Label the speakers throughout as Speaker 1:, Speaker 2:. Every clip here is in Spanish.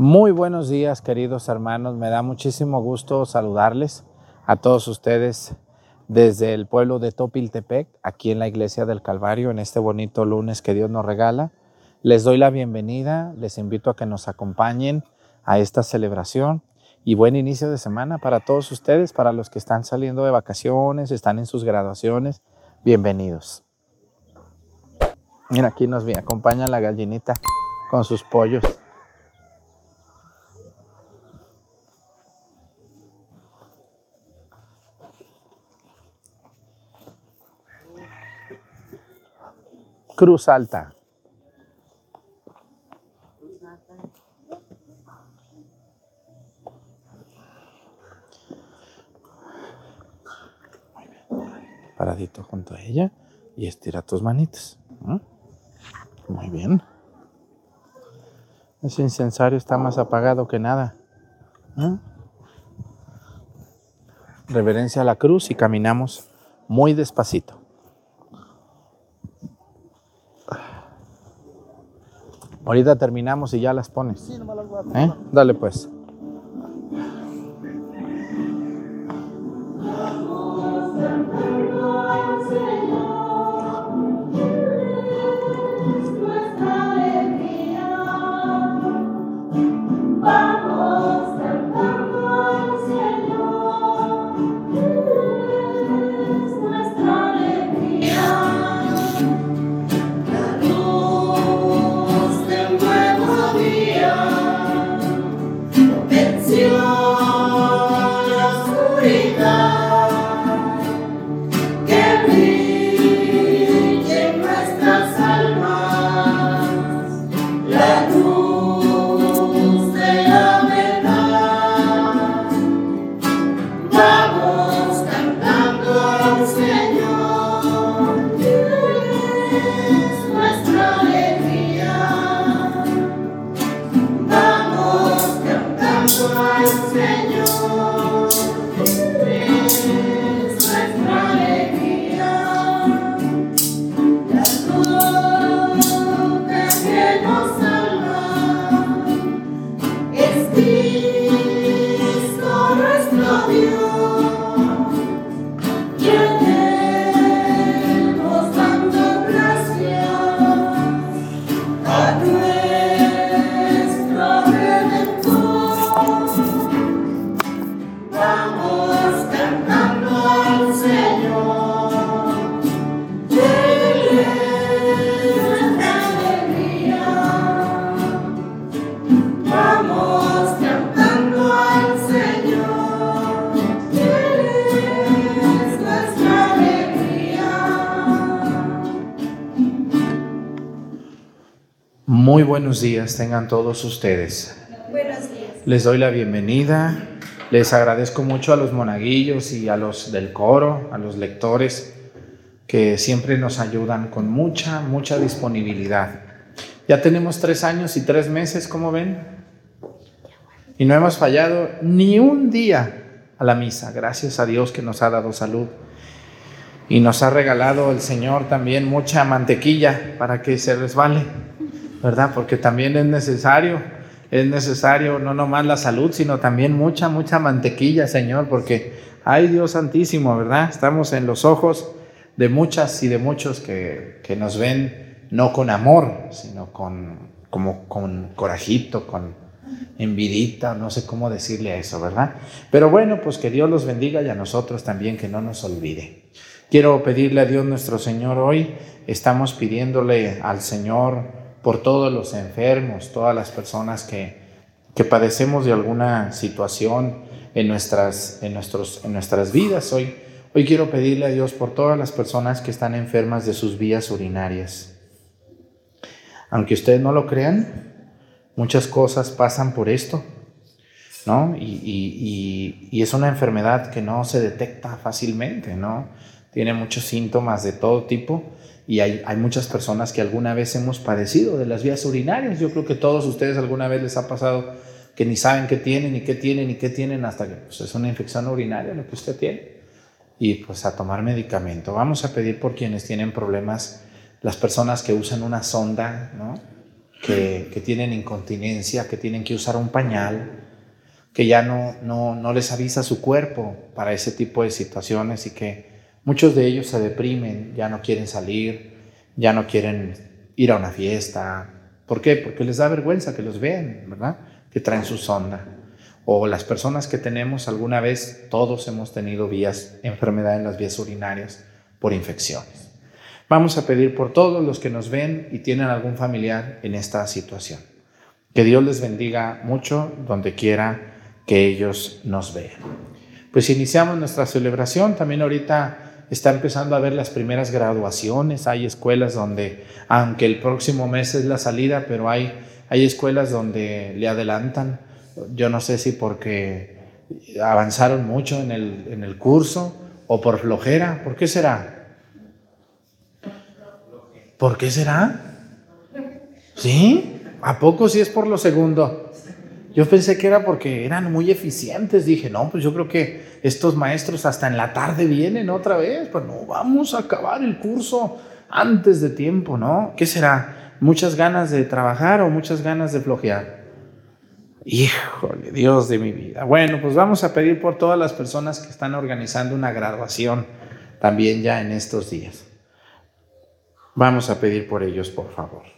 Speaker 1: Muy buenos días, queridos hermanos. Me da muchísimo gusto saludarles a todos ustedes desde el pueblo de Topiltepec, aquí en la iglesia del Calvario, en este bonito lunes que Dios nos regala. Les doy la bienvenida, les invito a que nos acompañen a esta celebración y buen inicio de semana para todos ustedes, para los que están saliendo de vacaciones, están en sus graduaciones. Bienvenidos. Mira, aquí nos acompaña la gallinita con sus pollos. Cruz Alta. Paradito junto a ella y estira tus manitas. Muy bien. Ese incensario está más apagado que nada. Reverencia a la cruz y caminamos muy despacito. Ahorita terminamos y ya las pones. Sí, no las voy a ¿Eh? Dale pues. 家. Buenos días tengan todos ustedes.
Speaker 2: Buenos días.
Speaker 1: Les doy la bienvenida. Les agradezco mucho a los monaguillos y a los del coro, a los lectores, que siempre nos ayudan con mucha, mucha disponibilidad. Ya tenemos tres años y tres meses, como ven, y no hemos fallado ni un día a la misa. Gracias a Dios que nos ha dado salud. Y nos ha regalado el Señor también mucha mantequilla para que se resbale ¿verdad? Porque también es necesario, es necesario no nomás la salud, sino también mucha, mucha mantequilla, Señor, porque, ay Dios santísimo, ¿verdad? Estamos en los ojos de muchas y de muchos que, que nos ven no con amor, sino con, como con corajito, con envidita, no sé cómo decirle a eso, ¿verdad? Pero bueno, pues que Dios los bendiga y a nosotros también que no nos olvide. Quiero pedirle a Dios nuestro Señor hoy, estamos pidiéndole al Señor, por todos los enfermos, todas las personas que, que padecemos de alguna situación en nuestras, en, nuestros, en nuestras vidas. Hoy, hoy quiero pedirle a Dios por todas las personas que están enfermas de sus vías urinarias. Aunque ustedes no lo crean, muchas cosas pasan por esto, ¿no? Y, y, y, es una enfermedad que no se detecta fácilmente, ¿no? Tiene muchos síntomas de todo tipo y hay, muchas personas que alguna vez hemos padecido de las vías urinarias. Yo creo que todos ustedes alguna vez les ha pasado que ni saben qué tienen, ni qué tienen, ni qué tienen, hasta que pues, es una infección urinaria lo que usted tiene. Y pues a tomar medicamento. Vamos a pedir por quienes tienen problemas, las personas que usan una sonda, ¿no? que, que tienen incontinencia, que tienen que usar un pañal, que ya no, no, no les avisa su cuerpo para ese tipo de situaciones y que muchos de ellos se deprimen, ya no quieren salir, ya no quieren ir a una fiesta. ¿Por qué? Porque les da vergüenza que los vean, ¿verdad? Que traen su sonda. O las personas que tenemos alguna vez, todos hemos tenido vías, enfermedad en las vías urinarias por infecciones. Vamos a pedir por todos los que nos ven y tienen algún familiar en esta situación. Que Dios les bendiga mucho donde quiera que ellos nos vean. Pues iniciamos nuestra celebración. También ahorita está empezando a ver las primeras graduaciones. Hay escuelas donde, aunque el próximo mes es la salida, pero hay, hay escuelas donde le adelantan. Yo no sé si porque avanzaron mucho en el, en el curso o por flojera. ¿Por qué será? ¿Por qué será? ¿Sí? ¿A poco si es por lo segundo? Yo pensé que era porque eran muy eficientes. Dije, no, pues yo creo que estos maestros hasta en la tarde vienen otra vez. Pues no, vamos a acabar el curso antes de tiempo, ¿no? ¿Qué será? ¿Muchas ganas de trabajar o muchas ganas de flojear? Híjole, Dios de mi vida. Bueno, pues vamos a pedir por todas las personas que están organizando una graduación también ya en estos días. Vamos a pedir por ellos, por favor.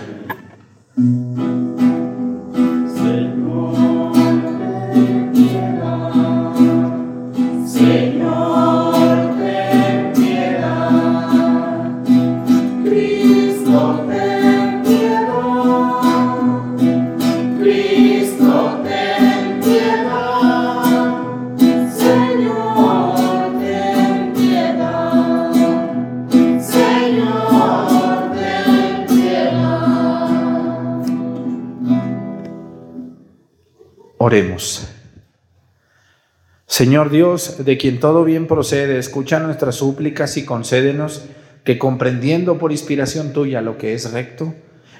Speaker 1: Señor Dios, de quien todo bien procede, escucha nuestras súplicas y concédenos que comprendiendo por inspiración tuya lo que es recto,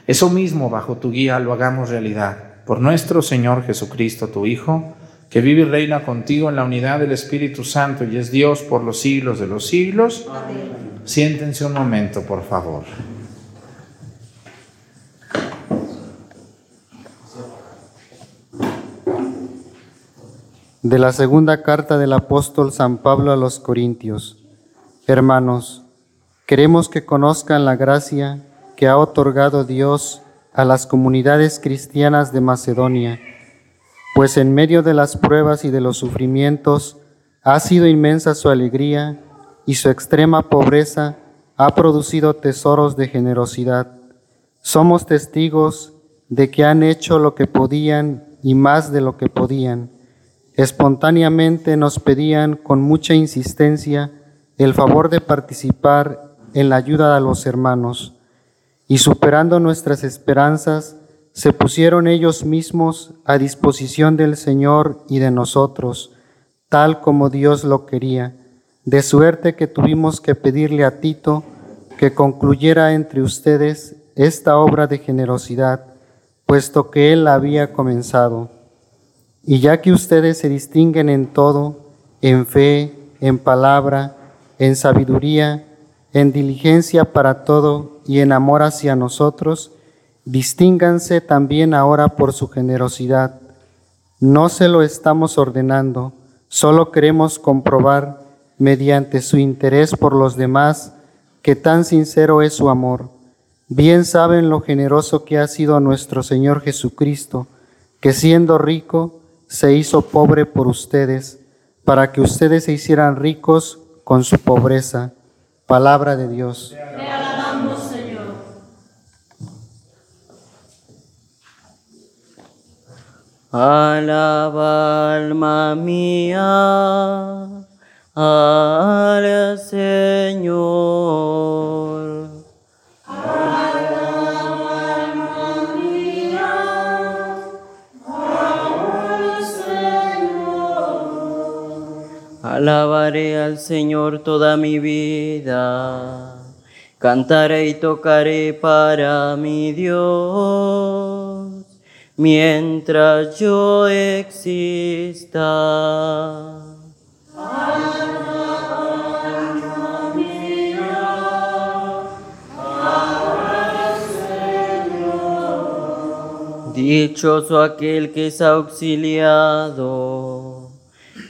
Speaker 1: eso mismo bajo tu guía lo hagamos realidad. Por nuestro Señor Jesucristo, tu Hijo, que vive y reina contigo en la unidad del Espíritu Santo y es Dios por los siglos de los siglos. Siéntense un momento, por favor.
Speaker 2: De la segunda carta del apóstol San Pablo a los Corintios. Hermanos, queremos que conozcan la gracia que ha otorgado Dios a las comunidades cristianas de Macedonia, pues en medio de las pruebas y de los sufrimientos ha sido inmensa su alegría y su extrema pobreza ha producido tesoros de generosidad. Somos testigos de que han hecho lo que podían y más de lo que podían Espontáneamente nos pedían con mucha insistencia el favor de participar en la ayuda a los hermanos y superando nuestras esperanzas, se pusieron ellos mismos a disposición del Señor y de nosotros, tal como Dios lo quería, de suerte que tuvimos que pedirle a Tito que concluyera entre ustedes esta obra de generosidad, puesto que él la había comenzado. Y ya que ustedes se distinguen en todo, en fe, en palabra, en sabiduría, en diligencia para todo y en amor hacia nosotros, distínganse también ahora por su generosidad. No se lo estamos ordenando, solo queremos comprobar, mediante su interés por los demás, que tan sincero es su amor. Bien saben lo generoso que ha sido nuestro Señor Jesucristo, que siendo rico, se hizo pobre por ustedes, para que ustedes se hicieran ricos con su pobreza. Palabra de Dios.
Speaker 3: Te alabamos, Señor.
Speaker 4: Alaba alma mía al Señor. Alabaré al Señor toda mi vida, cantaré y tocaré para mi Dios, mientras yo exista. Dichoso aquel que es auxiliado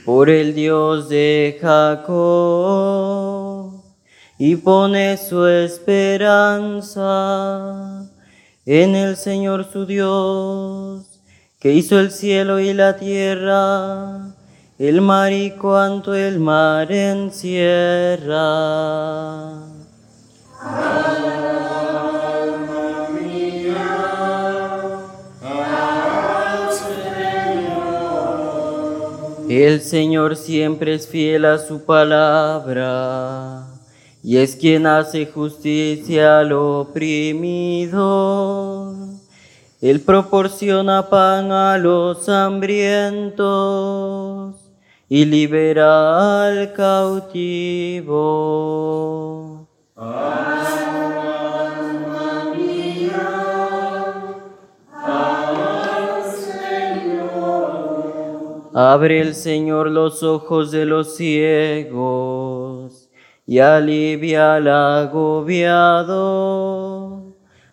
Speaker 4: por el Dios de Jacob y pone su esperanza en el Señor su Dios, que hizo el cielo y la tierra, el mar y cuanto el mar encierra. El Señor siempre es fiel a su palabra y es quien hace justicia al oprimido. Él proporciona pan a los hambrientos y libera al cautivo. Abre el Señor los ojos de los ciegos y alivia al agobiado.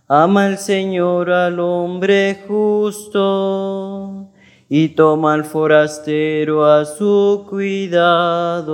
Speaker 4: Ama el Señor al hombre justo y toma al forastero a su cuidado.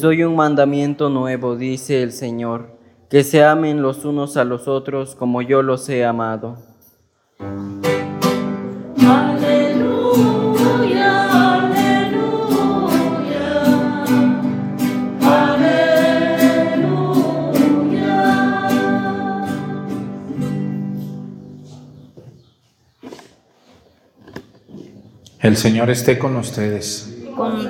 Speaker 4: Les doy un mandamiento nuevo, dice el Señor, que se amen los unos a los otros como yo los he amado.
Speaker 3: Aleluya, aleluya. Aleluya.
Speaker 1: El Señor esté con ustedes.
Speaker 3: Con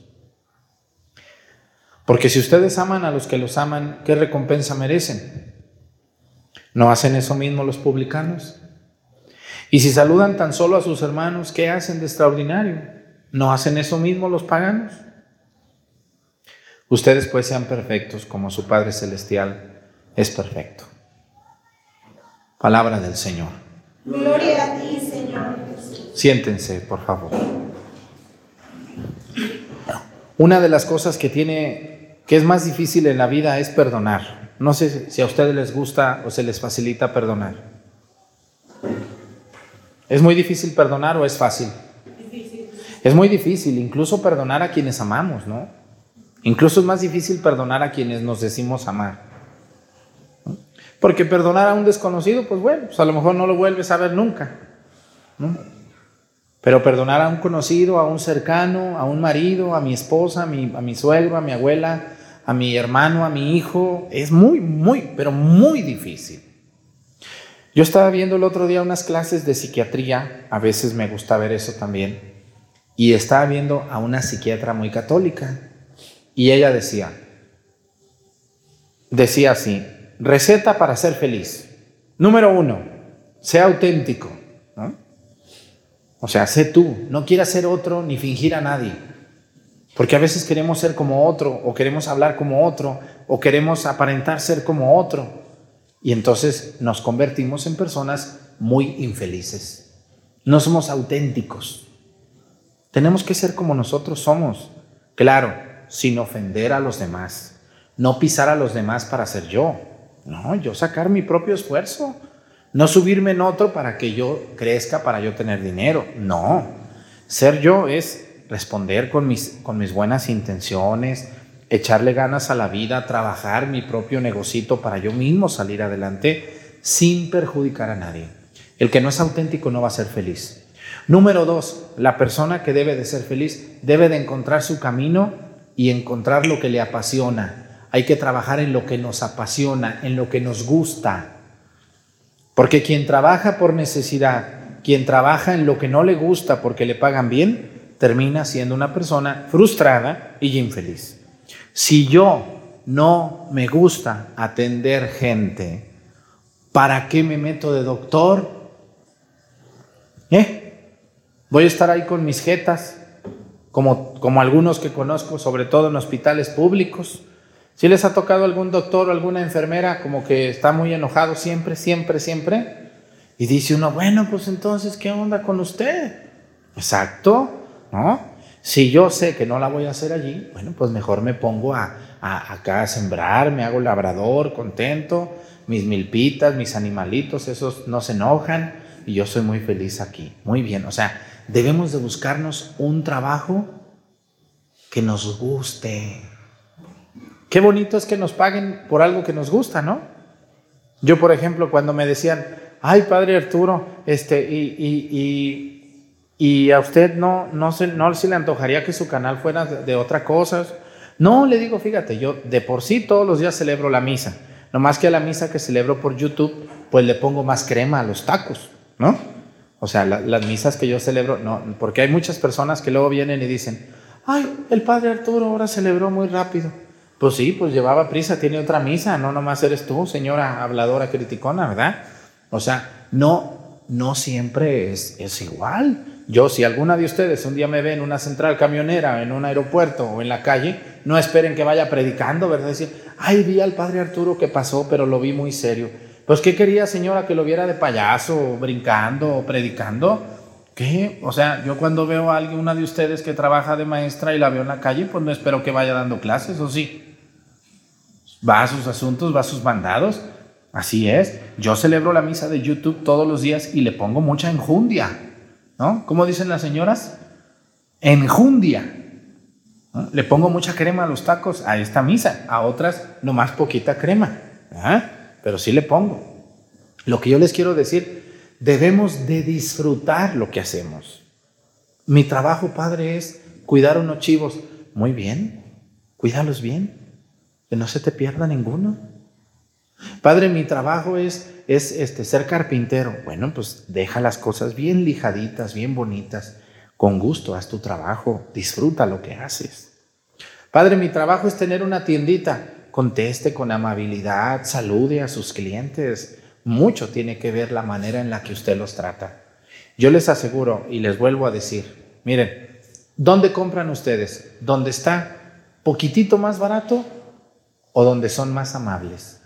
Speaker 1: Porque si ustedes aman a los que los aman, ¿qué recompensa merecen? ¿No hacen eso mismo los publicanos? Y si saludan tan solo a sus hermanos, ¿qué hacen de extraordinario? ¿No hacen eso mismo los paganos? Ustedes pues sean perfectos como su Padre Celestial es perfecto. Palabra del Señor.
Speaker 5: Gloria a ti, Señor.
Speaker 1: Siéntense, por favor. Una de las cosas que tiene que es más difícil en la vida es perdonar. No sé si a ustedes les gusta o se les facilita perdonar. ¿Es muy difícil perdonar o es fácil? Es muy difícil, incluso perdonar a quienes amamos, ¿no? Incluso es más difícil perdonar a quienes nos decimos amar. Porque perdonar a un desconocido, pues bueno, pues a lo mejor no lo vuelves a ver nunca. Pero perdonar a un conocido, a un cercano, a un marido, a mi esposa, a mi, a mi suegro, a mi abuela, a mi hermano, a mi hijo, es muy, muy, pero muy difícil. Yo estaba viendo el otro día unas clases de psiquiatría, a veces me gusta ver eso también, y estaba viendo a una psiquiatra muy católica, y ella decía, decía así, receta para ser feliz. Número uno, sea auténtico. ¿no? O sea, sé tú, no quieras ser otro ni fingir a nadie. Porque a veces queremos ser como otro, o queremos hablar como otro, o queremos aparentar ser como otro. Y entonces nos convertimos en personas muy infelices. No somos auténticos. Tenemos que ser como nosotros somos. Claro, sin ofender a los demás. No pisar a los demás para ser yo. No, yo sacar mi propio esfuerzo. No subirme en otro para que yo crezca, para yo tener dinero. No. Ser yo es responder con mis, con mis buenas intenciones, echarle ganas a la vida, trabajar mi propio negocito para yo mismo salir adelante sin perjudicar a nadie. El que no es auténtico no va a ser feliz. Número dos, la persona que debe de ser feliz debe de encontrar su camino y encontrar lo que le apasiona. Hay que trabajar en lo que nos apasiona, en lo que nos gusta. Porque quien trabaja por necesidad, quien trabaja en lo que no le gusta porque le pagan bien, termina siendo una persona frustrada y infeliz. Si yo no me gusta atender gente, ¿para qué me meto de doctor? ¿Eh? Voy a estar ahí con mis jetas, como, como algunos que conozco, sobre todo en hospitales públicos. Si les ha tocado algún doctor o alguna enfermera como que está muy enojado siempre, siempre, siempre, y dice uno, bueno, pues entonces, ¿qué onda con usted? Exacto, ¿no? Si yo sé que no la voy a hacer allí, bueno, pues mejor me pongo a, a, acá a sembrar, me hago labrador, contento, mis milpitas, mis animalitos, esos no se enojan y yo soy muy feliz aquí. Muy bien, o sea, debemos de buscarnos un trabajo que nos guste. Qué bonito es que nos paguen por algo que nos gusta, ¿no? Yo, por ejemplo, cuando me decían, ay, padre Arturo, este, y, y, y, y a usted no, no, se, no se le antojaría que su canal fuera de, de otra cosa. No, le digo, fíjate, yo de por sí todos los días celebro la misa. No más que a la misa que celebro por YouTube, pues le pongo más crema a los tacos, ¿no? O sea, la, las misas que yo celebro, no, porque hay muchas personas que luego vienen y dicen, ay, el padre Arturo ahora celebró muy rápido. Pues sí, pues llevaba prisa, tiene otra misa, no nomás eres tú, señora habladora criticona, ¿verdad? O sea, no, no siempre es, es igual. Yo, si alguna de ustedes un día me ve en una central camionera, en un aeropuerto o en la calle, no esperen que vaya predicando, ¿verdad? Decir, ay, vi al padre Arturo que pasó, pero lo vi muy serio. Pues, ¿qué quería, señora? ¿Que lo viera de payaso, brincando o predicando? ¿Qué? O sea, yo cuando veo a alguien, una de ustedes que trabaja de maestra y la veo en la calle, pues no espero que vaya dando clases, ¿o sí? Va a sus asuntos, va a sus mandados. Así es. Yo celebro la misa de YouTube todos los días y le pongo mucha enjundia. ¿No? ¿Cómo dicen las señoras? Enjundia. ¿no? Le pongo mucha crema a los tacos a esta misa, a otras nomás poquita crema. ¿ah? Pero sí le pongo. Lo que yo les quiero decir, debemos de disfrutar lo que hacemos. Mi trabajo, padre, es cuidar unos chivos. Muy bien, cuídalos bien, que no se te pierda ninguno. Padre, mi trabajo es, es este, ser carpintero. Bueno, pues deja las cosas bien lijaditas, bien bonitas. Con gusto, haz tu trabajo, disfruta lo que haces. Padre, mi trabajo es tener una tiendita. Conteste con amabilidad, salude a sus clientes. Mucho tiene que ver la manera en la que usted los trata. Yo les aseguro y les vuelvo a decir, miren, ¿dónde compran ustedes? ¿Dónde está poquitito más barato o donde son más amables?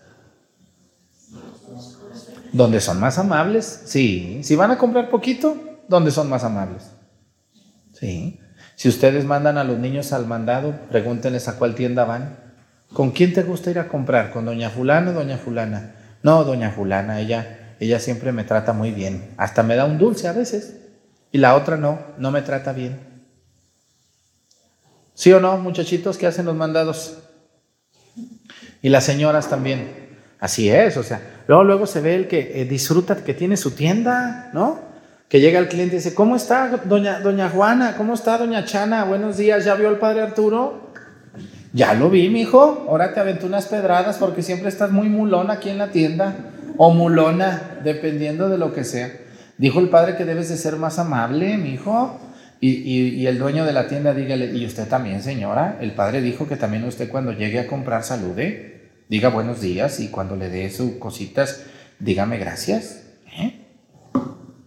Speaker 1: Donde son más amables, sí. Si van a comprar poquito, donde son más amables. Sí. Si ustedes mandan a los niños al mandado, pregúntenles a cuál tienda van. ¿Con quién te gusta ir a comprar? ¿Con doña fulana o doña fulana? No, doña fulana, ella, ella siempre me trata muy bien. Hasta me da un dulce a veces. Y la otra no, no me trata bien. ¿Sí o no, muchachitos que hacen los mandados? Y las señoras también. Así es, o sea, luego, luego se ve el que eh, disfruta, que tiene su tienda, ¿no? Que llega el cliente y dice, ¿cómo está doña, doña Juana? ¿Cómo está doña Chana? Buenos días, ¿ya vio al padre Arturo? Ya lo vi, mijo. Ahora te aventó unas pedradas porque siempre estás muy mulona aquí en la tienda. O mulona, dependiendo de lo que sea. Dijo el padre que debes de ser más amable, mijo. Y, y, y el dueño de la tienda dígale, y usted también, señora. El padre dijo que también usted cuando llegue a comprar salude diga buenos días y cuando le dé sus cositas, dígame gracias. ¿eh?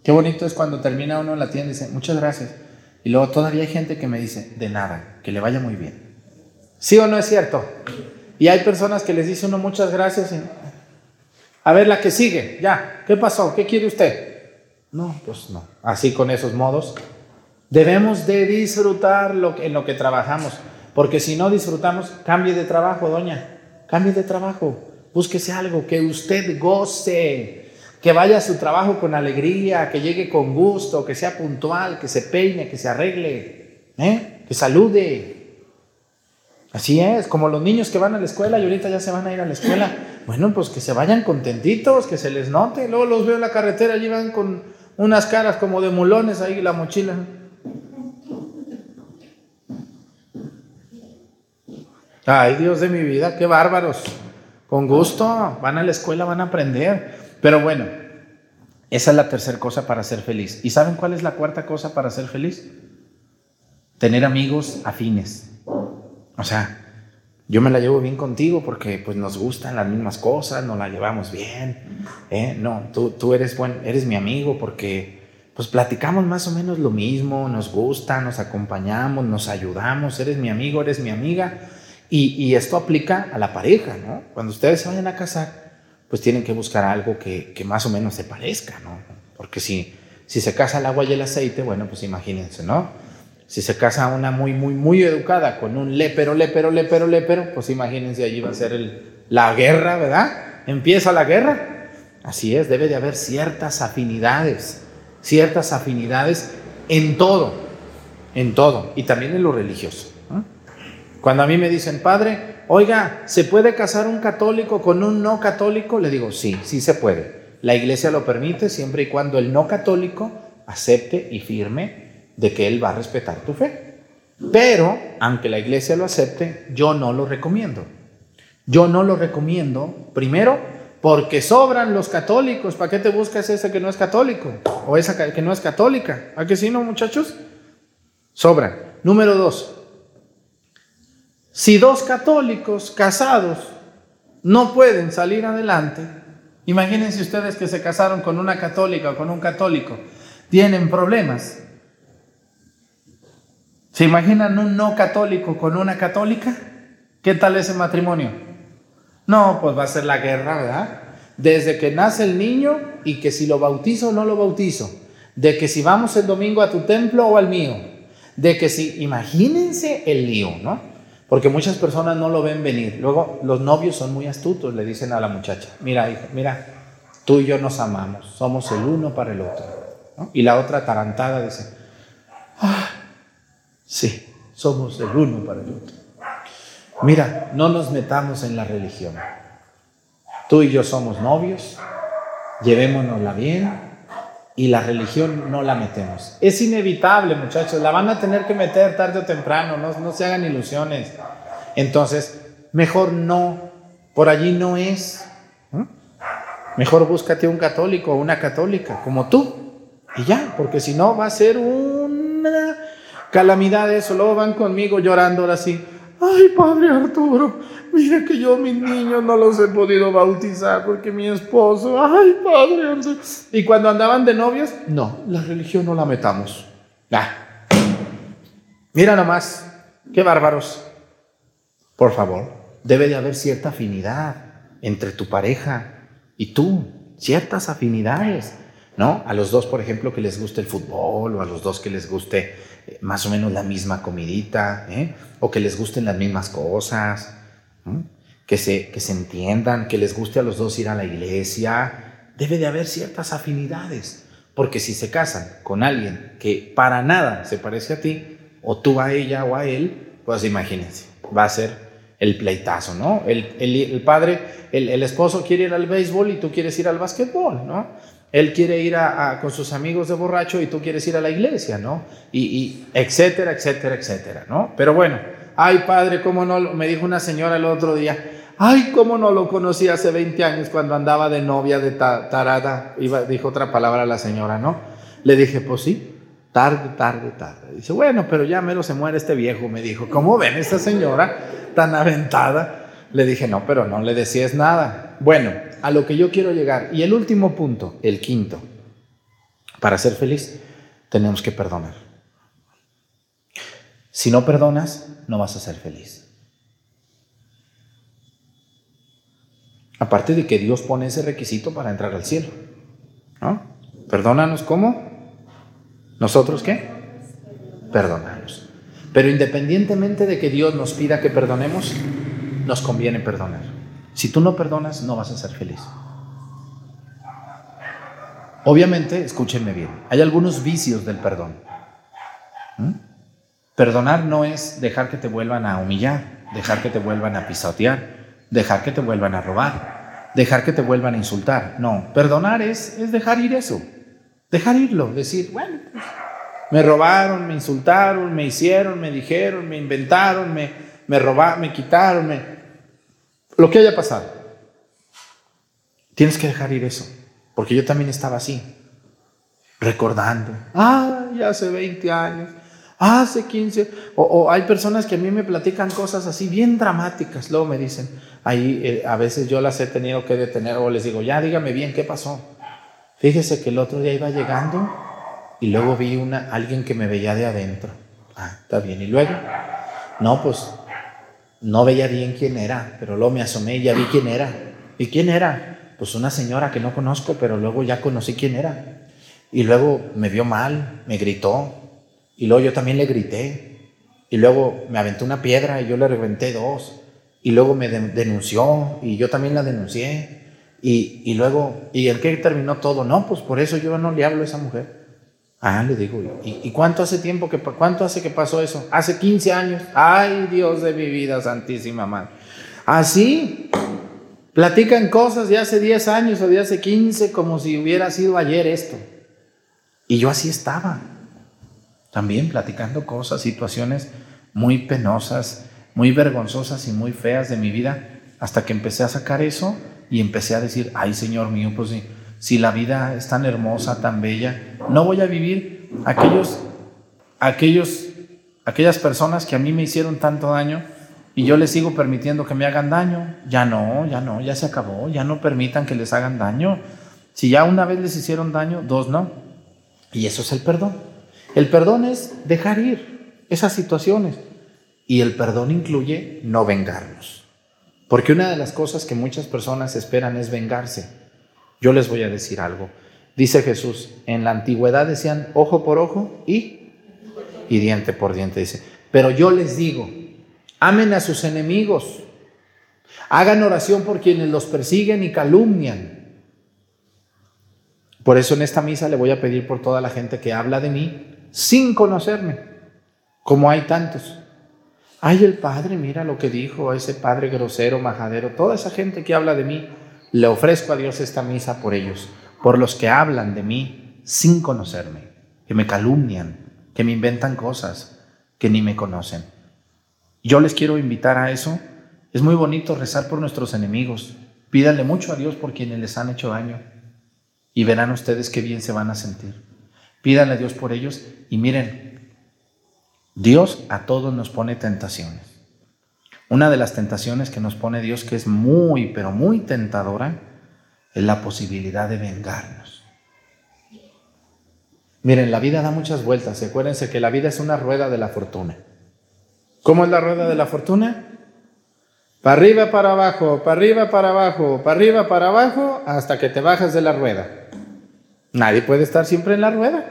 Speaker 1: Qué bonito es cuando termina uno en la tienda y dice, muchas gracias. Y luego todavía hay gente que me dice, de nada, que le vaya muy bien. ¿Sí o no es cierto? Y hay personas que les dice uno muchas gracias. Y, a ver, la que sigue, ya, ¿qué pasó? ¿Qué quiere usted? No, pues no. Así con esos modos. Debemos de disfrutar en lo que trabajamos, porque si no disfrutamos, cambie de trabajo, doña. Cambie de trabajo, búsquese algo que usted goce, que vaya a su trabajo con alegría, que llegue con gusto, que sea puntual, que se peine, que se arregle, ¿eh? que salude. Así es, como los niños que van a la escuela y ahorita ya se van a ir a la escuela. Bueno, pues que se vayan contentitos, que se les note. Luego los veo en la carretera, allí van con unas caras como de mulones ahí la mochila. Ay, Dios de mi vida, qué bárbaros. Con gusto, van a la escuela, van a aprender. Pero bueno, esa es la tercera cosa para ser feliz. ¿Y saben cuál es la cuarta cosa para ser feliz? Tener amigos afines. O sea, yo me la llevo bien contigo porque pues nos gustan las mismas cosas, nos la llevamos bien. ¿eh? No, tú, tú eres, buen, eres mi amigo porque pues platicamos más o menos lo mismo, nos gusta, nos acompañamos, nos ayudamos, eres mi amigo, eres mi amiga. Y, esto aplica a la pareja, ¿no? Cuando ustedes se vayan a casar, pues tienen que buscar algo que, más o menos se parezca, ¿no? Porque si, si se casa el agua y el aceite, bueno, pues imagínense, ¿no? Si se casa una muy, muy, muy educada con un lépero, lépero, lépero, lépero, pues imagínense, allí va a ser el, la guerra, ¿verdad? Empieza la guerra. Así es, debe de haber ciertas afinidades, ciertas afinidades en todo, en todo, y también en lo religioso. Cuando a mí me dicen, padre, oiga, ¿se puede casar un católico con un no católico? Le digo, sí, sí se puede. La iglesia lo permite siempre y cuando el no católico acepte y firme de que él va a respetar tu fe. Pero, aunque la iglesia lo acepte, yo no lo recomiendo. Yo no lo recomiendo, primero, porque sobran los católicos. ¿Para qué te buscas ese que no es católico? O esa que no es católica. ¿A qué sí, no, muchachos? Sobran. Número dos, si dos católicos casados no pueden salir adelante, imagínense ustedes que se casaron con una católica o con un católico, tienen problemas. ¿Se imaginan un no católico con una católica? ¿Qué tal ese matrimonio? No, pues va a ser la guerra, ¿verdad? Desde que nace el niño y que si lo bautizo o no lo bautizo. De que si vamos el domingo a tu templo o al mío. De que si, imagínense el lío, ¿no? Porque muchas personas no lo ven venir. Luego los novios son muy astutos, le dicen a la muchacha, mira, hija, mira, tú y yo nos amamos, somos el uno para el otro. Y la otra tarantada dice, ah, sí, somos el uno para el otro. Mira, no nos metamos en la religión. Tú y yo somos novios, llevémonosla bien y la religión no la metemos. Es inevitable, muchachos, la van a tener que meter tarde o temprano, no, no se hagan ilusiones. Entonces, mejor no, por allí no es. Mejor búscate un católico o una católica como tú y ya, porque si no va a ser una calamidad eso. Luego van conmigo llorando ahora sí. Ay, padre Arturo, mire que yo mis niños no los he podido bautizar porque mi esposo, ay, padre. Y cuando andaban de novios, no, la religión no la metamos. Ah. Mira nomás, qué bárbaros. Por favor, debe de haber cierta afinidad entre tu pareja y tú, ciertas afinidades. ¿No? A los dos, por ejemplo, que les guste el fútbol, o a los dos que les guste eh, más o menos la misma comidita, ¿eh? o que les gusten las mismas cosas, que, se, que se entiendan, que les guste a los dos ir a la iglesia. Debe de haber ciertas afinidades, porque si se casan con alguien que para nada se parece a ti, o tú a ella o a él, pues imagínense, va a ser el pleitazo, ¿no? El, el- el padre, el, el esposo quiere ir al béisbol y tú quieres ir al básquetbol, ¿no? Él quiere ir a, con sus amigos de borracho y tú quieres ir a la iglesia, ¿no? Y etcétera, etcétera, etcétera, ¿no? Pero bueno, ay padre, ¿cómo no? lo- Me dijo una señora el otro día, ay, ¿cómo no lo conocí hace 20 años cuando andaba de novia de ta- tarada? Iba, dijo otra palabra la señora, ¿no? Le dije, pues sí, tarde, tarde, tarde. Dice, bueno, pero ya mero se muere este viejo, me dijo. ¿Cómo ven esta señora tan aventada? Le dije, no, pero no le decías nada. Bueno, a lo que yo quiero llegar. Y el último punto, el quinto. Para ser feliz, tenemos que perdonar. Si no perdonas, no vas a ser feliz. Aparte de que Dios pone ese requisito para entrar al cielo. ¿No? Perdónanos, ¿cómo? ¿Nosotros qué? Perdonamos. Pero independientemente de que Dios nos pida que perdonemos, nos conviene perdonar. Si tú no perdonas, no vas a ser feliz. Obviamente, escúchenme bien, hay algunos vicios del perdón. ¿Mm? Perdonar no es dejar que te vuelvan a humillar, dejar que te vuelvan a pisotear, dejar que te vuelvan a robar, dejar que te vuelvan a insultar. No, perdonar es, es dejar ir eso, dejar irlo, decir, bueno, pues, me robaron, me insultaron, me hicieron, me dijeron, me inventaron, me, me robaron, me quitaron, lo que haya pasado. Tienes que dejar ir eso, porque yo también estaba así, recordando, ay, hace 20 años, hace 15, o, o hay personas que a mí me platican cosas así bien dramáticas, luego me dicen, ahí eh, a veces yo las he tenido que detener o les digo, ya dígame bien qué pasó. Fíjese que el otro día iba llegando y luego vi una, alguien que me veía de adentro. Ah, está bien. Y luego, no, pues no veía bien quién era, pero luego me asomé y ya vi quién era. ¿Y quién era? Pues una señora que no conozco, pero luego ya conocí quién era. Y luego me vio mal, me gritó. Y luego yo también le grité. Y luego me aventó una piedra y yo le reventé dos. Y luego me de- denunció y yo también la denuncié. Y, y luego, ¿y el que terminó todo? No, pues por eso yo no le hablo a esa mujer. Ah, le digo, ¿y, y cuánto hace tiempo que, cuánto hace que pasó eso? Hace 15 años. Ay, Dios de mi vida, Santísima Madre. Así, platican cosas de hace 10 años o de hace 15 como si hubiera sido ayer esto. Y yo así estaba. También platicando cosas, situaciones muy penosas, muy vergonzosas y muy feas de mi vida, hasta que empecé a sacar eso y empecé a decir, ay Señor mío, pues si, si la vida es tan hermosa, tan bella, no voy a vivir aquellos, aquellos, aquellas personas que a mí me hicieron tanto daño y yo les sigo permitiendo que me hagan daño. Ya no, ya no, ya se acabó, ya no permitan que les hagan daño. Si ya una vez les hicieron daño, dos no. Y eso es el perdón. El perdón es dejar ir esas situaciones. Y el perdón incluye no vengarnos. Porque una de las cosas que muchas personas esperan es vengarse. Yo les voy a decir algo. Dice Jesús, en la antigüedad decían ojo por ojo y, diente por diente. Dice, pero yo les digo, amen a sus enemigos, hagan oración por quienes los persiguen y calumnian. Por eso en esta misa le voy a pedir por toda la gente que habla de mí sin conocerme, como hay tantos. Ay, el padre, mira lo que dijo ese padre grosero, majadero, toda esa gente que habla de mí, le ofrezco a Dios esta misa por ellos, por los que hablan de mí sin conocerme, que me calumnian, que me inventan cosas que ni me conocen. Yo les quiero invitar a eso. Es muy bonito rezar por nuestros enemigos. Pídanle mucho a Dios por quienes les han hecho daño y verán ustedes qué bien se van a sentir. Pídanle a Dios por ellos y miren, Dios a todos nos pone tentaciones. Una de las tentaciones que nos pone Dios, que es muy, pero muy tentadora, es la posibilidad de vengarnos. Miren, la vida da muchas vueltas. Acuérdense que la vida es una rueda de la fortuna. ¿Cómo es la rueda de la fortuna? Para arriba, para abajo, para arriba, para abajo, para arriba, para abajo, hasta que te bajas de la rueda. Nadie puede estar siempre en la rueda.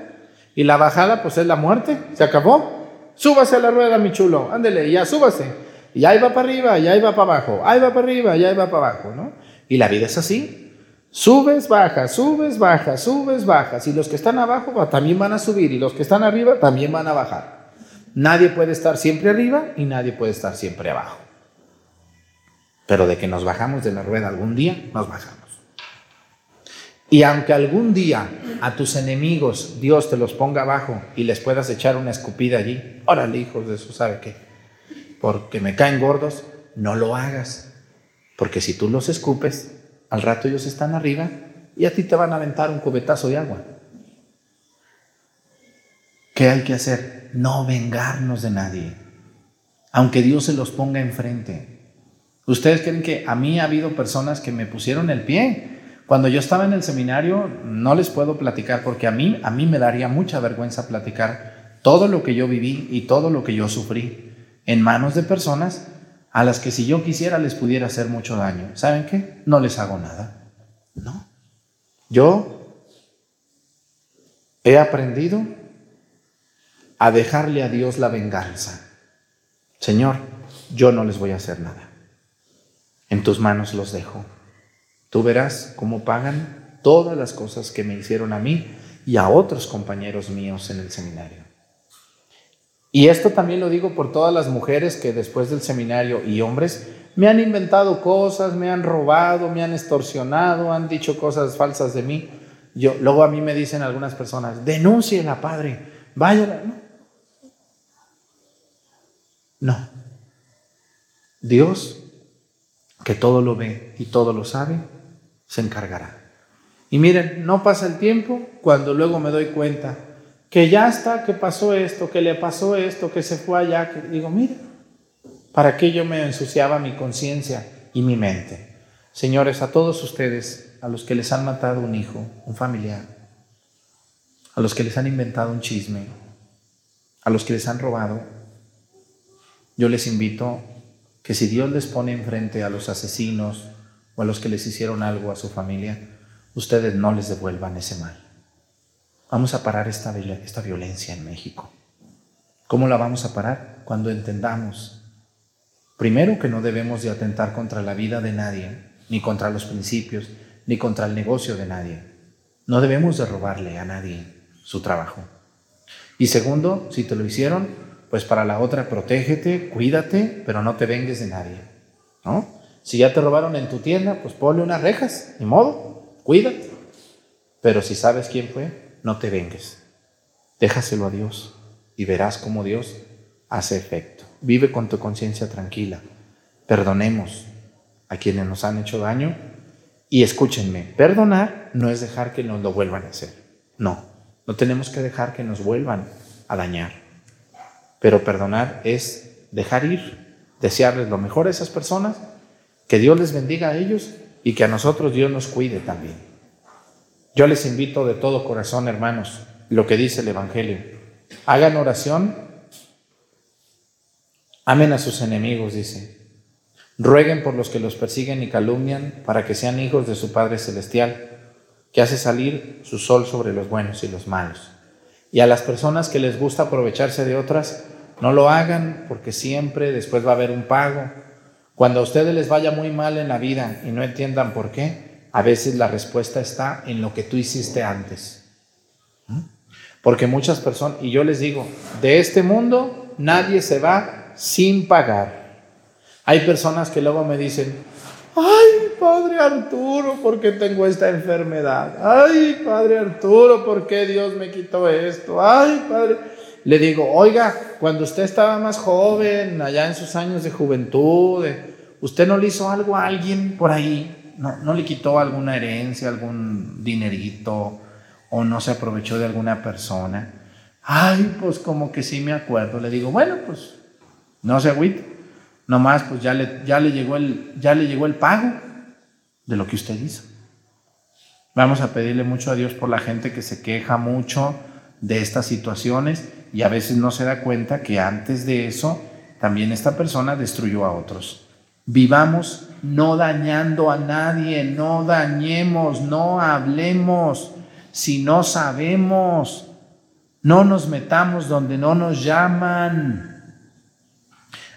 Speaker 1: Y la bajada, pues es la muerte. Se acabó. Súbase a la rueda, mi chulo. Ándele, ya súbase. Y ahí va para arriba, y ahí va para abajo. Ahí va para arriba, y ahí va para abajo, ¿no? Y la vida es así. Subes, bajas, subes, bajas, subes, bajas. Y los que están abajo va- también van a subir. Y los que están arriba también van a bajar. Nadie puede estar siempre arriba y nadie puede estar siempre abajo. Pero de que nos bajamos de la rueda algún día, nos bajamos. Y aunque algún día a tus enemigos Dios te los ponga abajo y les puedas echar una escupida allí, órale, hijos de eso, ¿sabe qué? Porque me caen gordos, no lo hagas. Porque si tú los escupes, al rato ellos están arriba y a ti te van a aventar un cubetazo de agua. ¿Qué hay que hacer? No vengarnos de nadie, aunque Dios se los ponga enfrente. ¿Ustedes creen que a mí ha habido personas que me pusieron el pie? Cuando yo estaba en el seminario, no les puedo platicar porque a mí, a mí me daría mucha vergüenza platicar todo lo que yo viví y todo lo que yo sufrí en manos de personas a las que si yo quisiera les pudiera hacer mucho daño. ¿Saben qué? No les hago nada. No. Yo he aprendido a dejarle a Dios la venganza. Señor, yo no les voy a hacer nada. En tus manos los dejo. Tú verás cómo pagan todas las cosas que me hicieron a mí y a otros compañeros míos en el seminario. Y esto también lo digo por todas las mujeres que después del seminario y hombres me han inventado cosas, me han robado, me han extorsionado, han dicho cosas falsas de mí. Yo, luego a mí me dicen algunas personas, denúnciela, padre, váyala. No. no. Dios, que todo lo ve y todo lo sabe, se encargará. Y miren, no pasa el tiempo cuando luego me doy cuenta que ya está, que pasó esto, que le pasó esto, que se fue allá, que digo, mire, ¿para qué yo me ensuciaba mi conciencia y mi mente? Señores, a todos ustedes, a los que les han matado un hijo, un familiar, a los que les han inventado un chisme, a los que les han robado, yo les invito que si Dios les pone enfrente a los asesinos o a los que les hicieron algo a su familia, ustedes no les devuelvan ese mal. Vamos a parar esta, esta violencia en México. ¿Cómo la vamos a parar? Cuando entendamos, primero, que no debemos de atentar contra la vida de nadie, ni contra los principios, ni contra el negocio de nadie. No debemos de robarle a nadie su trabajo. Y segundo, si te lo hicieron, pues para la otra, protégete, cuídate, pero no te vengues de nadie. ¿no? Si ya te robaron en tu tienda, pues ponle unas rejas, ni modo, cuídate. Pero si sabes quién fue, no te vengues. Déjaselo a Dios y verás cómo Dios hace efecto. Vive con tu conciencia tranquila. Perdonemos a quienes nos han hecho daño y escúchenme, perdonar no es dejar que nos lo vuelvan a hacer. No, no tenemos que dejar que nos vuelvan a dañar. Pero perdonar es dejar ir, desearles lo mejor a esas personas, que Dios les bendiga a ellos y que a nosotros Dios nos cuide también. Yo les invito de todo corazón, hermanos, lo que dice el Evangelio. Hagan oración, amen a sus enemigos, dice. Rueguen por los que los persiguen y calumnian para que sean hijos de su Padre Celestial, que hace salir su sol sobre los buenos y los malos. Y a las personas que les gusta aprovecharse de otras, no lo hagan porque siempre después va a haber un pago. Cuando a ustedes les vaya muy mal en la vida y no entiendan por qué, a veces la respuesta está en lo que tú hiciste antes. ¿Mm? Porque muchas personas, y yo les digo, de este mundo nadie se va sin pagar. Hay personas que luego me dicen, ay, Padre Arturo, ¿por qué tengo esta enfermedad? Ay, Padre Arturo, ¿por qué Dios me quitó esto? Ay, Padre. Le digo, oiga, cuando usted estaba más joven, allá en sus años de juventud, eh, ¿usted no le hizo algo a alguien por ahí? ¿No, le quitó alguna herencia, algún dinerito? ¿O no se aprovechó de alguna persona? Ay, pues como que sí me acuerdo. Le digo, bueno, pues no se agüite. Nomás pues ya le, ya, le llegó el, ya le llegó el pago de lo que usted hizo. Vamos a pedirle mucho a Dios por la gente que se queja mucho de estas situaciones y a veces no se da cuenta que antes de eso también esta persona destruyó a otros. Vivamos no dañando a nadie, no dañemos, no hablemos si no sabemos, no nos metamos donde no nos llaman.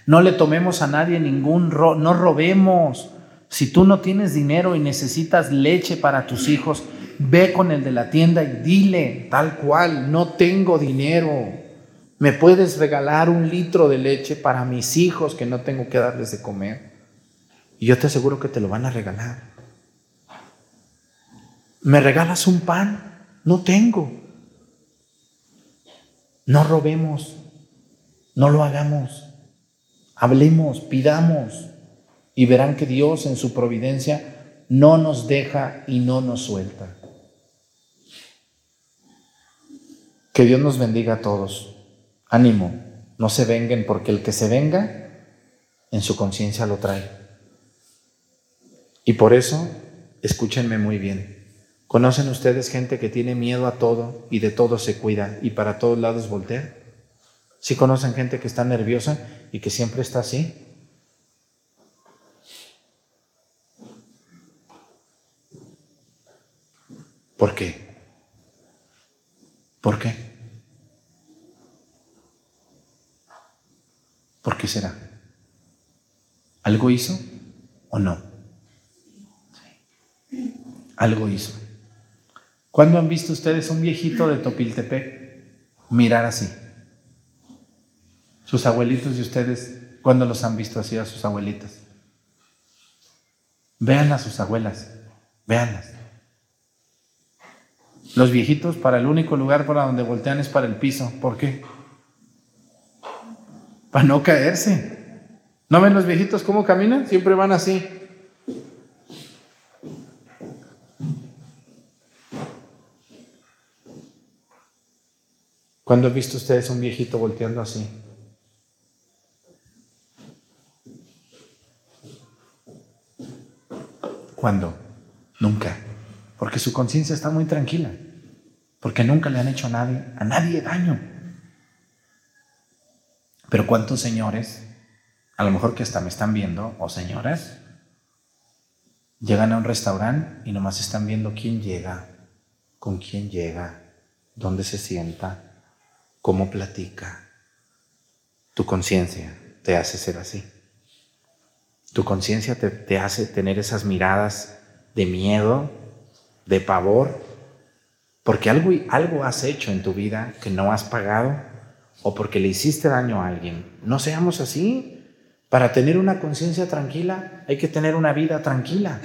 Speaker 1: No le tomemos a nadie ningún ro no robemos. Si tú no tienes dinero y necesitas leche para tus hijos, ve con el de la tienda y dile tal cual, no tengo dinero. ¿Me puedes regalar un litro de leche para mis hijos que no tengo que darles de comer? Y yo te aseguro que te lo van a regalar. ¿Me regalas un pan? No tengo. No robemos, no lo hagamos. Hablemos, pidamos y verán que Dios en su providencia no nos deja y no nos suelta. Que Dios nos bendiga a todos. Ánimo, no se venguen porque el que se venga en su conciencia lo trae. Y por eso, escúchenme muy bien. ¿Conocen ustedes gente que tiene miedo a todo y de todo se cuida y para todos lados voltea? ¿Sí conocen gente que está nerviosa y que siempre está así? ¿Por qué? ¿Por qué? ¿Por qué será? ¿Algo hizo o no? Algo hizo. ¿Cuándo han visto ustedes un viejito de Topiltepec mirar así? Sus abuelitos y ustedes, ¿cuándo los han visto así a sus abuelitas? Vean a sus abuelas, véanlas. Los viejitos para el único lugar para donde voltean es para el piso. ¿Por qué? Para no caerse. ¿No ven los viejitos cómo caminan? Siempre van así. ¿Cuándo han visto ustedes un viejito volteando así? ¿Cuándo? Nunca. Porque su conciencia está muy tranquila. Porque nunca le han hecho a nadie, a nadie daño. Pero ¿cuántos señores, a lo mejor que hasta me están viendo, o señoras, llegan a un restaurante y nomás están viendo quién llega, con quién llega, dónde se sienta, cómo platica? Tu conciencia te hace ser así. Tu conciencia te, te, hace tener esas miradas de miedo, de pavor, porque algo, algo has hecho en tu vida que no has pagado o porque le hiciste daño a alguien. No seamos así. Para tener una conciencia tranquila hay que tener una vida tranquila.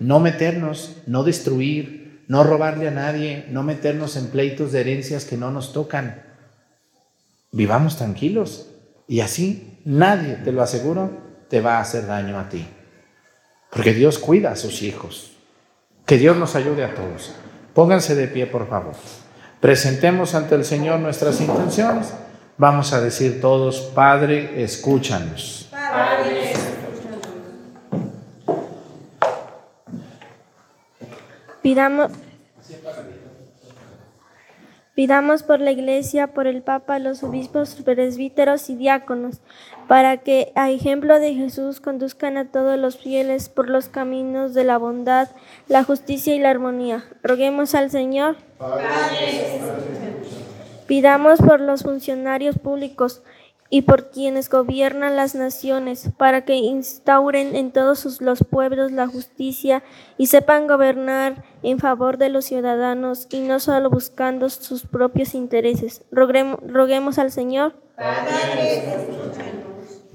Speaker 1: No meternos, no destruir, no robarle a nadie, no meternos en pleitos de herencias que no nos tocan vivamos tranquilos y así nadie, te lo aseguro, te va a hacer daño a ti. Porque Dios cuida a sus hijos. Que Dios nos ayude a todos. Pónganse de pie, por favor. Presentemos ante el Señor nuestras intenciones. Vamos a decir todos, Padre, escúchanos.
Speaker 5: Padre,
Speaker 6: Pidamos, Pidamos por la Iglesia, por el Papa, los obispos, presbíteros y diáconos, para que, a ejemplo de Jesús, conduzcan a todos los fieles por los caminos de la bondad, la justicia y la armonía. Roguemos al Señor. Pidamos por los funcionarios públicos y por quienes gobiernan las naciones, para que instauren en todos los pueblos la justicia y sepan gobernar en favor de los ciudadanos y no solo buscando sus propios intereses. Roguemos al Señor.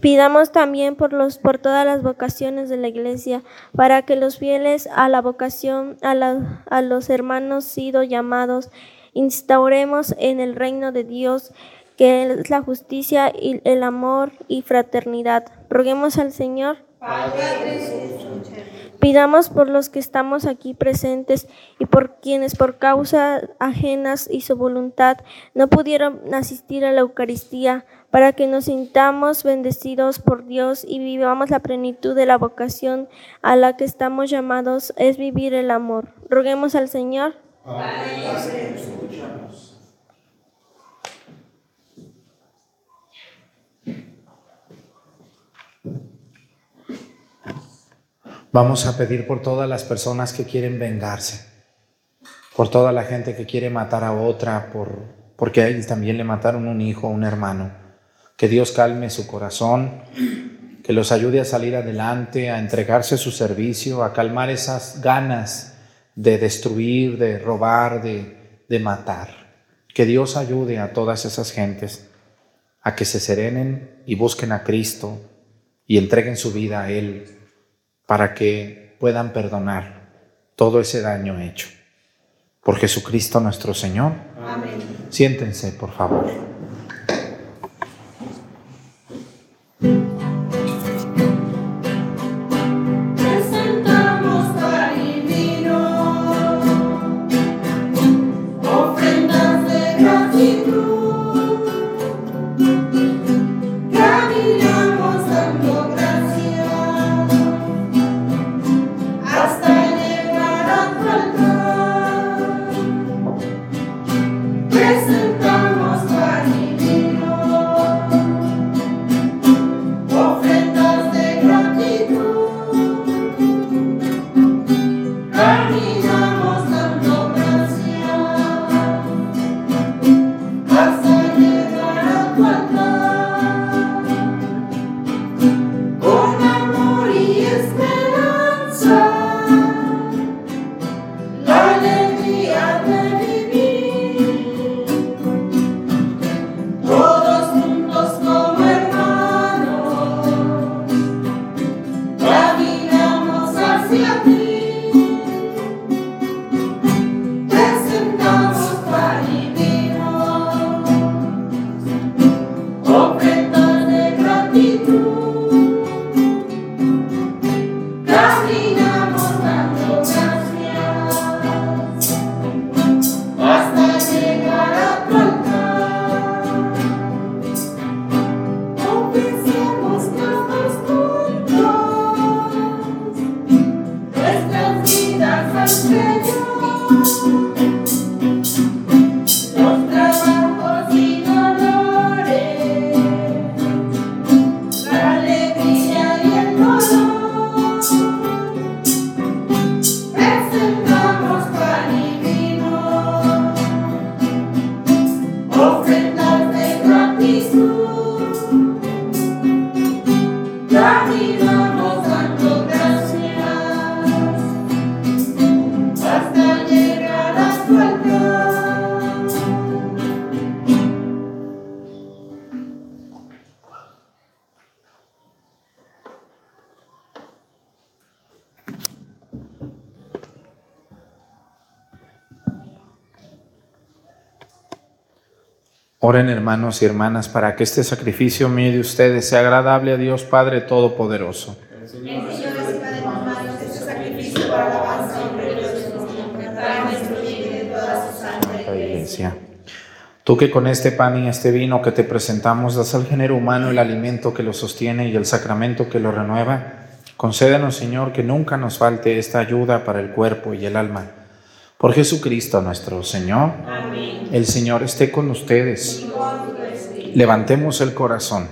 Speaker 6: Pidamos también por, los, por todas las vocaciones de la Iglesia, para que los fieles a la vocación, a, la- a los hermanos sido llamados, instauremos en el reino de Dios, que es la justicia y el amor y fraternidad. Roguemos al Señor. Pidamos por los que estamos aquí presentes y por quienes por causa ajenas y su voluntad no pudieron asistir a la Eucaristía, para que nos sintamos bendecidos por Dios y vivamos la plenitud de la vocación a la que estamos llamados, es vivir el amor. Roguemos al Señor.
Speaker 1: Vamos a pedir por todas las personas que quieren vengarse, por toda la gente que quiere matar a otra, por, porque a él también le mataron un hijo, un hermano. Que Dios calme su corazón, que los ayude a salir adelante, a entregarse a su servicio, a calmar esas ganas de destruir, de robar, de, de matar. Que Dios ayude a todas esas gentes
Speaker 3: a que se serenen y busquen a Cristo y entreguen su vida a Él para que puedan perdonar todo ese daño hecho. Por Jesucristo nuestro Señor.
Speaker 1: Amén.
Speaker 3: Siéntense, por favor. Oren hermanos y hermanas para que este sacrificio mío de ustedes sea agradable a Dios Padre Todopoderoso.
Speaker 1: El Señor reciba de tus manos este sacrificio para alabanza y gloria de su nombre, para nuestro bien y de toda su santa
Speaker 3: Santa
Speaker 1: iglesia.
Speaker 3: Iglesia. Tú que con este pan y este vino que te presentamos das al género humano el alimento que lo sostiene y el sacramento que lo renueva, concédenos Señor que nunca nos falte esta ayuda para el cuerpo y el alma. Por Jesucristo nuestro Señor.
Speaker 1: Amén.
Speaker 3: El Señor esté con ustedes. Levantemos el corazón.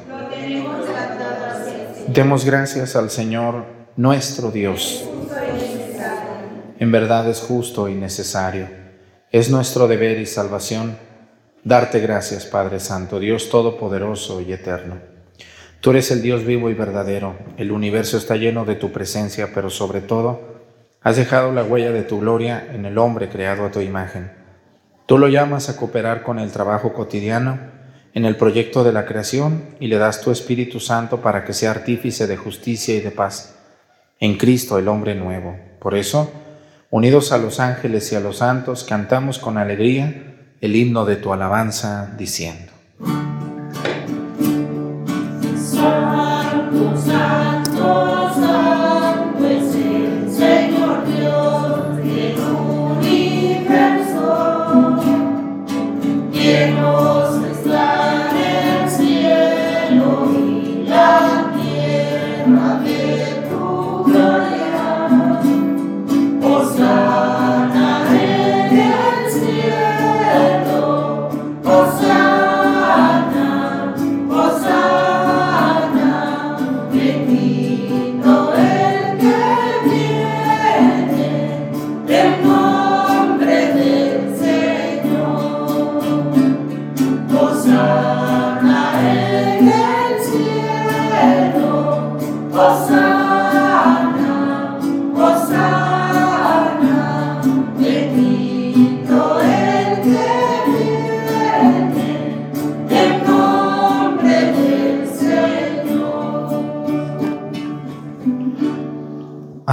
Speaker 3: Demos gracias al Señor nuestro Dios. En verdad es justo y necesario. Es nuestro deber y salvación darte gracias, Padre Santo, Dios Todopoderoso y Eterno. Tú eres el Dios vivo y verdadero. El universo está lleno de tu presencia, pero sobre todo has dejado la huella de tu gloria en el hombre creado a tu imagen. Tú lo llamas a cooperar con el trabajo cotidiano en el proyecto de la creación y le das tu Espíritu Santo para que sea artífice de justicia y de paz en Cristo el hombre nuevo. Por eso, unidos a los ángeles y a los santos, cantamos con alegría el himno de tu alabanza, diciendo.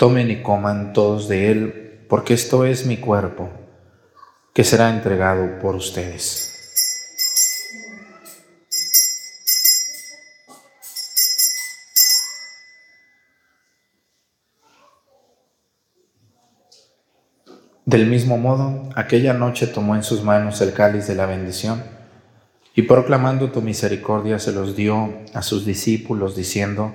Speaker 1: tomen y coman todos de él, porque esto es mi cuerpo, que será entregado por ustedes. Del mismo modo, aquella noche tomó en sus manos el cáliz de la bendición, y proclamando tu misericordia se los dio a sus discípulos, diciendo,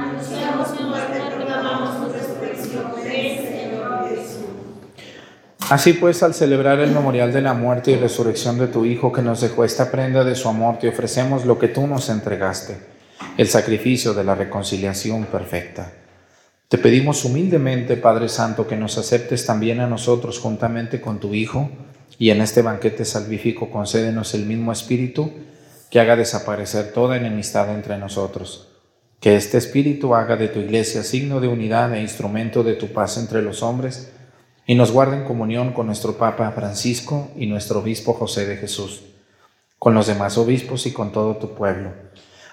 Speaker 1: Así pues, al celebrar el memorial de la muerte y resurrección de tu Hijo que nos dejó esta prenda de su amor, te ofrecemos lo que tú nos entregaste, el sacrificio de la reconciliación perfecta. Te pedimos humildemente, Padre Santo, que nos aceptes también a nosotros juntamente con tu Hijo, y en este banquete salvífico concédenos el mismo Espíritu que haga desaparecer toda enemistad entre nosotros. Que este Espíritu haga de tu iglesia signo de unidad e instrumento de tu paz entre los hombres, y nos guarde en comunión con nuestro Papa Francisco y nuestro Obispo José de Jesús, con los demás obispos y con todo tu pueblo.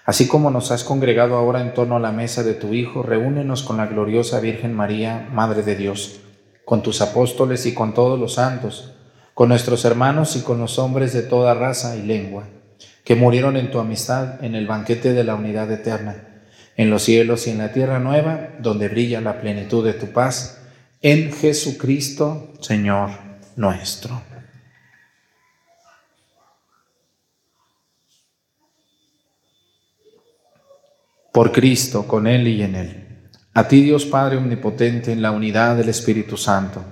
Speaker 1: Así como nos has congregado ahora en torno a la mesa de tu Hijo, reúnenos con la gloriosa Virgen María, Madre de Dios, con tus apóstoles y con todos los santos, con nuestros hermanos y con los hombres de toda raza y lengua, que murieron en tu amistad en el banquete de la unidad eterna, en los cielos y en la tierra nueva, donde brilla la plenitud de tu paz, en Jesucristo, Señor nuestro. Por Cristo, con Él y en Él. A ti, Dios Padre Omnipotente, en la unidad del Espíritu Santo,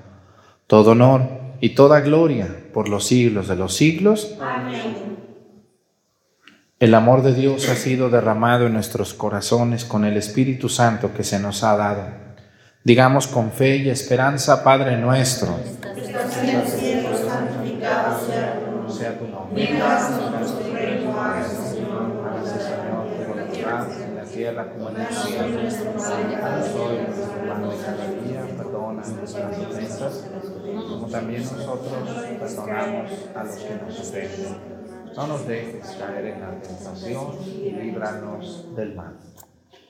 Speaker 1: todo honor y toda gloria por los siglos de los siglos.
Speaker 5: Amén.
Speaker 1: El amor de Dios ha sido derramado en nuestros corazones con el Espíritu Santo que se nos ha dado. Digamos con fe y esperanza, Padre nuestro. Como también nosotros perdonamos a los que nos ofenden. No nos dejes caer en la tentación y líbranos del mal.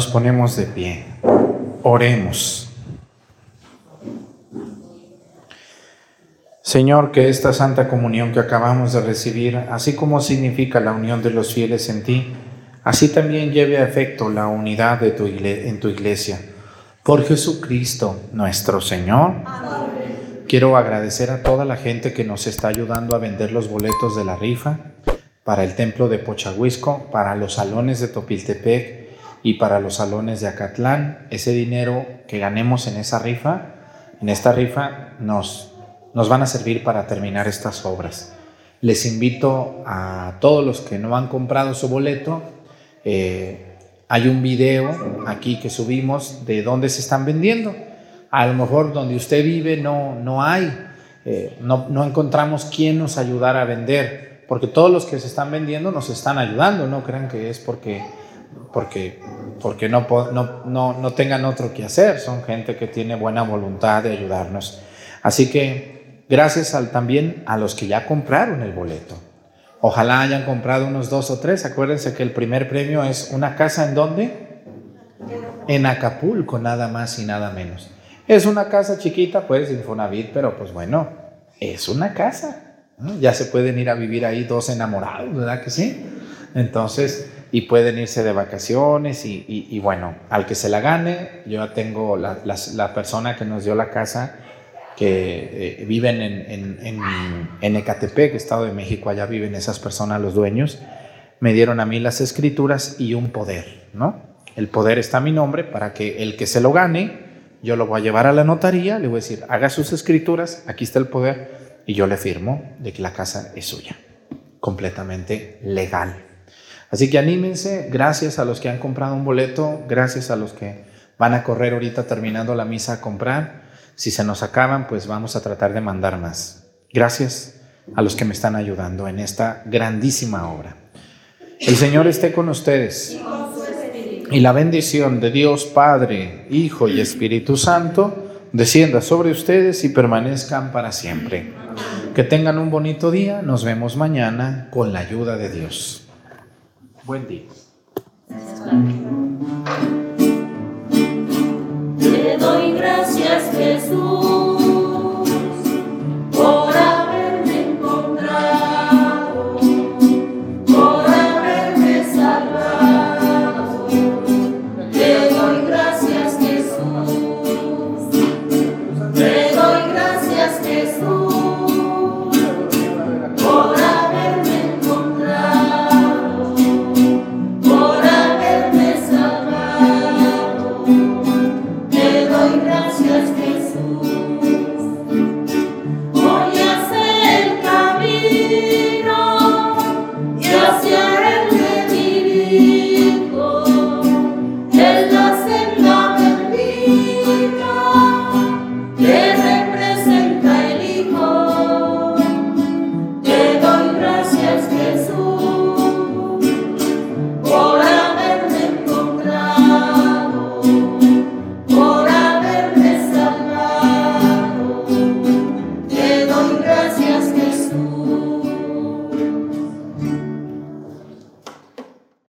Speaker 3: Nos
Speaker 1: ponemos de pie. Oremos. Señor, que esta santa comunión que acabamos de recibir, así como significa la unión de los fieles en ti, así también lleve a efecto la unidad de tu en tu iglesia. Por Jesucristo nuestro Señor. Quiero agradecer a toda la gente que nos está ayudando a vender los boletos de la rifa para el templo de Pochahuisco, para los salones de Topiltepec y para los salones de Acatlán. Ese dinero que ganemos en esa rifa, en esta rifa, nos, nos van a servir para terminar estas obras. Les invito a todos los que no han comprado su boleto, eh, hay un video aquí que subimos de dónde se están vendiendo. A lo mejor donde usted vive no, no hay, eh, no, encontramos quién nos ayudara a vender, porque todos los que se están vendiendo nos están ayudando, no crean que es porque, porque, porque no, no, no, no tengan otro que hacer, son gente que tiene buena voluntad de ayudarnos. Así que gracias al, también a los que ya compraron el boleto. Ojalá hayan comprado unos dos o tres. Acuérdense que el primer premio es una casa en dónde? En Acapulco, nada más y nada menos. Es una casa chiquita, pues, Infonavit, pero pues bueno, es una casa. Ya se pueden ir a vivir ahí dos enamorados, ¿verdad que sí? Entonces, y pueden irse de vacaciones y, bueno, al que se la gane, yo tengo la, la- la persona que nos dio la casa que eh, viven en, en, en, en Ecatepec, Estado de México, allá viven esas personas, los dueños, me dieron a mí las escrituras y un poder, ¿no? El poder está a mi nombre para que el que se lo gane, yo lo voy a llevar a la notaría, le voy a decir, haga sus escrituras, aquí está el poder, y yo le firmo de que la casa es suya, completamente legal. Así que anímense, gracias a los que han comprado un boleto, gracias a los que van a correr ahorita terminando la misa a comprar. Si se nos acaban, pues vamos a tratar de mandar más. Gracias a los que me están ayudando en esta grandísima obra. El Señor esté con ustedes. Y la bendición de Dios Padre, Hijo y Espíritu Santo descienda sobre ustedes y permanezcan para siempre. Que tengan un bonito día. Nos vemos mañana con la ayuda de Dios. Buen día.